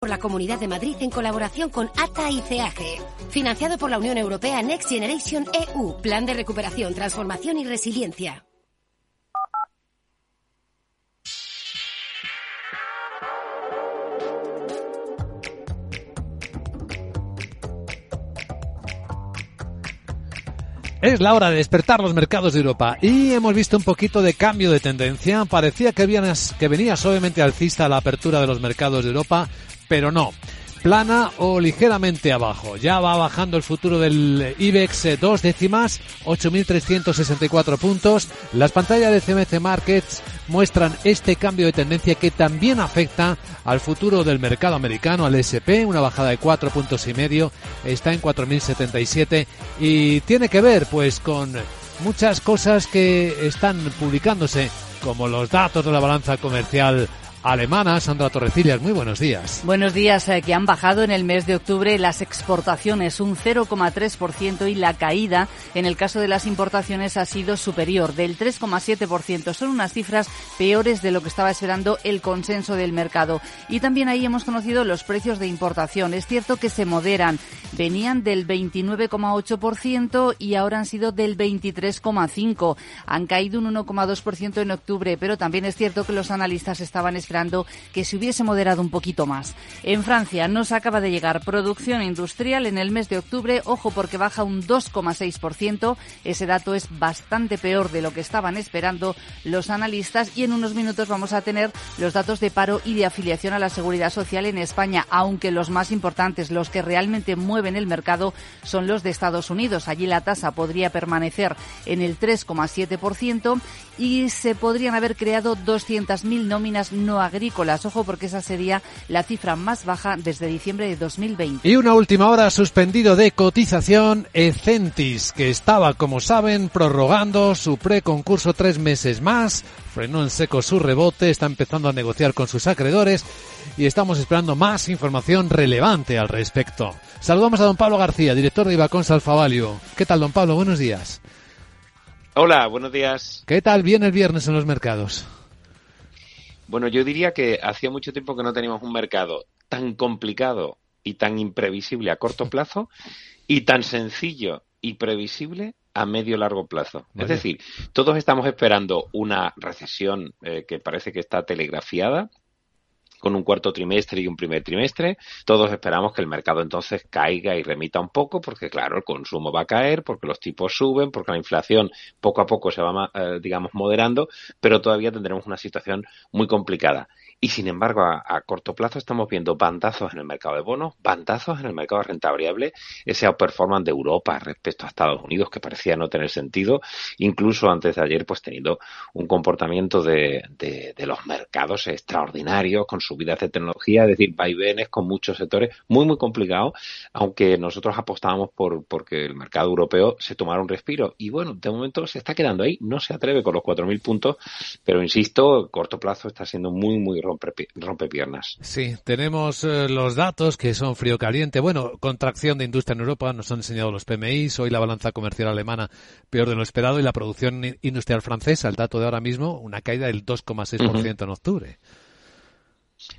por la Comunidad de Madrid en colaboración con ATA y CAG. Financiado por la Unión Europea Next Generation EU, Plan de Recuperación, Transformación y Resiliencia. Es la hora de despertar los mercados de Europa y hemos visto un poquito de cambio de tendencia. Parecía que, que venía suavemente alcista la apertura de los mercados de Europa, pero no plana o ligeramente abajo. Ya va bajando el futuro del IBEX eh, dos décimas, 8.364 puntos. Las pantallas de CMC Markets muestran este cambio de tendencia que también afecta al futuro del mercado americano, al SP, una bajada de cuatro puntos y medio, está en 4.077 y tiene que ver pues con muchas cosas que están publicándose como los datos de la balanza comercial alemana. Sandra Torrecillas, muy buenos días. Buenos días, eh, que han bajado en el mes de octubre las exportaciones un 0,3% y la caída en el caso de las importaciones ha sido superior del 3,7%. Son unas cifras peores de lo que estaba esperando el consenso del mercado. Y también ahí hemos conocido los precios de importación. Es cierto que se moderan. Venían del 29,8% y ahora han sido del 23,5%. Han caído un 1,2% en octubre, pero también es cierto que los analistas estaban esperando que se hubiese moderado un poquito más. En Francia nos acaba de llegar producción industrial en el mes de octubre, ojo porque baja un 2,6%. Ese dato es bastante peor de lo que estaban esperando los analistas y en unos minutos vamos a tener los datos de paro y de afiliación a la seguridad social en España, aunque los más importantes, los que realmente mueven el mercado, son los de Estados Unidos. Allí la tasa podría permanecer en el 3,7% y se podrían haber creado 200.000 nóminas no agrícolas. Ojo porque esa sería la cifra más baja desde diciembre de 2020. Y una última hora suspendido de cotización Ecentis, que estaba, como saben, prorrogando su preconcurso tres meses más. Frenó en seco su rebote, está empezando a negociar con sus acreedores y estamos esperando más información relevante al respecto. Saludamos a don Pablo García, director de Ibacón Salfavalio. ¿Qué tal, don Pablo? Buenos días. Hola, buenos días. ¿Qué tal viene el viernes en los mercados? Bueno, yo diría que hacía mucho tiempo que no teníamos un mercado tan complicado y tan imprevisible a corto plazo y tan sencillo y previsible a medio largo plazo. Es decir, todos estamos esperando una recesión eh, que parece que está telegrafiada, con un cuarto trimestre y un primer trimestre. Todos esperamos que el mercado entonces caiga y remita un poco, porque claro, el consumo va a caer, porque los tipos suben, porque la inflación poco a poco se va, eh, digamos, moderando, pero todavía tendremos una situación muy complicada. Y sin embargo, a, corto plazo estamos viendo bandazos en el mercado de bonos, bandazos en el mercado de renta variable, ese outperformance de Europa respecto a Estados Unidos que parecía no tener sentido, incluso antes de ayer, pues teniendo un comportamiento de, de, de los mercados extraordinarios, con subidas de tecnología, es decir, vaivenes con muchos sectores, muy, muy complicado, aunque nosotros apostábamos por porque el mercado europeo se tomara un respiro. Y bueno, de momento se está quedando ahí, no se atreve con los 4.000 puntos, pero insisto, corto plazo está siendo muy, muy rompe, piernas. Sí, tenemos eh, los datos que son frío caliente. Bueno, contracción de industria en Europa, nos han enseñado los PMI, hoy la balanza comercial alemana peor de lo esperado y la producción industrial francesa, el dato de ahora mismo, una caída del 2,6% en octubre.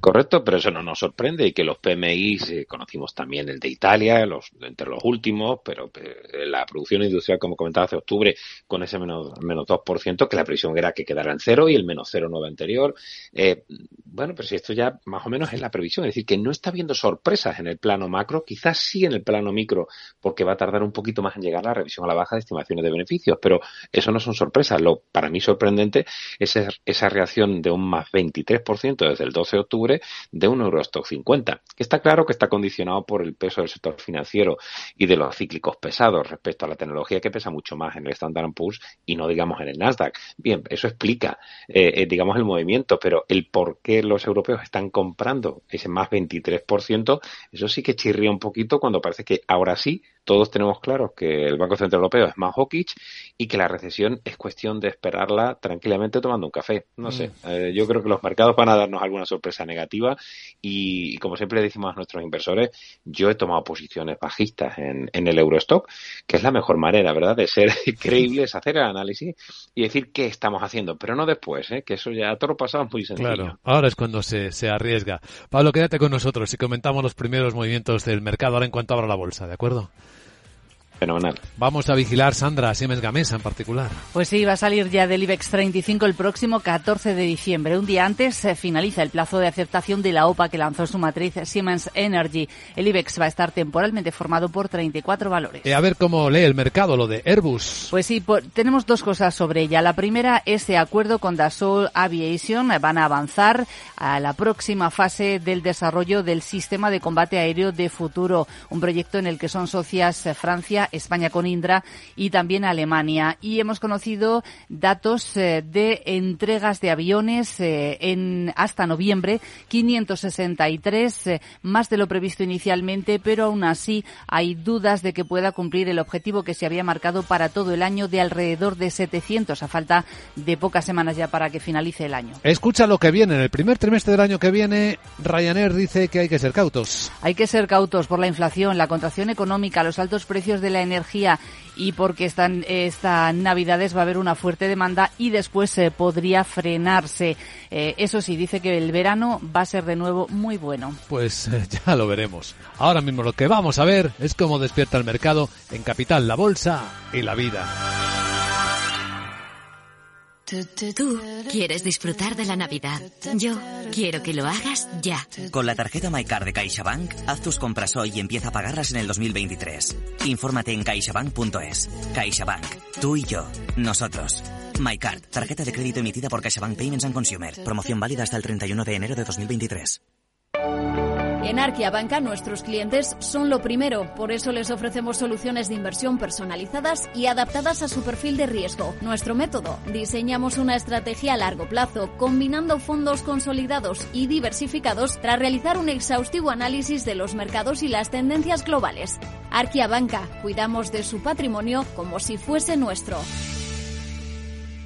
Correcto, pero eso no nos sorprende y que los PMI, eh, conocimos también el de Italia, los, entre los últimos, pero eh, la producción industrial, como comentaba hace octubre, con ese menos, menos 2%, que la previsión era que quedara en cero y el menos 0,9 anterior. Eh, bueno, pero si esto ya más o menos es la previsión, es decir, que no está habiendo sorpresas en el plano macro, quizás sí en el plano micro, porque va a tardar un poquito más en llegar la revisión a la baja de estimaciones de beneficios, pero eso no son sorpresas. Lo para mí sorprendente es esa reacción de un más 23% desde el 12 de octubre de un Eurostock 50, que está claro que está condicionado por el peso del sector financiero y de los cíclicos pesados respecto a la tecnología que pesa mucho más en el Standard Poor's y no digamos en el Nasdaq. Bien, eso explica, eh, eh, digamos, el movimiento, pero el por qué los europeos están comprando ese más 23%, eso sí que chirría un poquito cuando parece que ahora sí todos tenemos claro que el Banco Central Europeo es más hawkish y que la recesión es cuestión de esperarla tranquilamente tomando un café. No sé, mm. eh, yo creo que los mercados van a darnos alguna sorpresa negativa y, como siempre le decimos a nuestros inversores, yo he tomado posiciones bajistas en, en el Eurostock, que es la mejor manera, ¿verdad?, de ser creíbles, hacer el análisis y decir qué estamos haciendo, pero no después, ¿eh? que eso ya todo lo pasado es muy sencillo. Claro, ahora es cuando se, se arriesga. Pablo, quédate con nosotros y comentamos los primeros movimientos del mercado ahora en cuanto abra la bolsa, ¿de acuerdo? Fenomenal. Vamos a vigilar, Sandra, Siemens Gamesa en particular. Pues sí, va a salir ya del IBEX 35 el próximo 14 de diciembre. Un día antes se finaliza el plazo de aceptación de la OPA que lanzó su matriz Siemens Energy. El IBEX va a estar temporalmente formado por 34 valores. Eh, a ver cómo lee el mercado lo de Airbus. Pues sí, tenemos dos cosas sobre ella. La primera, ese acuerdo con Dassault Aviation. Van a avanzar a la próxima fase del desarrollo del sistema de combate aéreo de futuro. Un proyecto en el que son socias Francia, España con Indra y también Alemania. Y hemos conocido datos eh, de entregas de aviones eh, en hasta noviembre, 563, eh, más de lo previsto inicialmente, pero aún así hay dudas de que pueda cumplir el objetivo que se había marcado para todo el año de alrededor de 700, a falta de pocas semanas ya para que finalice el año. Escucha lo que viene. En el primer trimestre del año que viene, Ryanair dice que hay que ser cautos. Hay que ser cautos por la inflación, la contracción económica, los altos precios de la energía y porque están estas navidades va a haber una fuerte demanda y después se podría frenarse. Eh, eso sí, dice que el verano va a ser de nuevo muy bueno. Pues eh, ya lo veremos. Ahora mismo lo que vamos a ver es cómo despierta el mercado en Capital, la Bolsa y la vida. Tú quieres disfrutar de la Navidad. Yo quiero que lo hagas ya. Con la tarjeta MyCard de CaixaBank, haz tus compras hoy y empieza a pagarlas en el 2023. Infórmate en caixabank.es. CaixaBank. Tú y yo. Nosotros. MyCard. Tarjeta de crédito emitida por CaixaBank Payments and Consumer. Promoción válida hasta el 31 de enero de 2023. En Arquia Banca nuestros clientes son lo primero, por eso les ofrecemos soluciones de inversión personalizadas y adaptadas a su perfil de riesgo. Nuestro método, diseñamos una estrategia a largo plazo, combinando fondos consolidados y diversificados tras realizar un exhaustivo análisis de los mercados y las tendencias globales. Arquia Banca, cuidamos de su patrimonio como si fuese nuestro.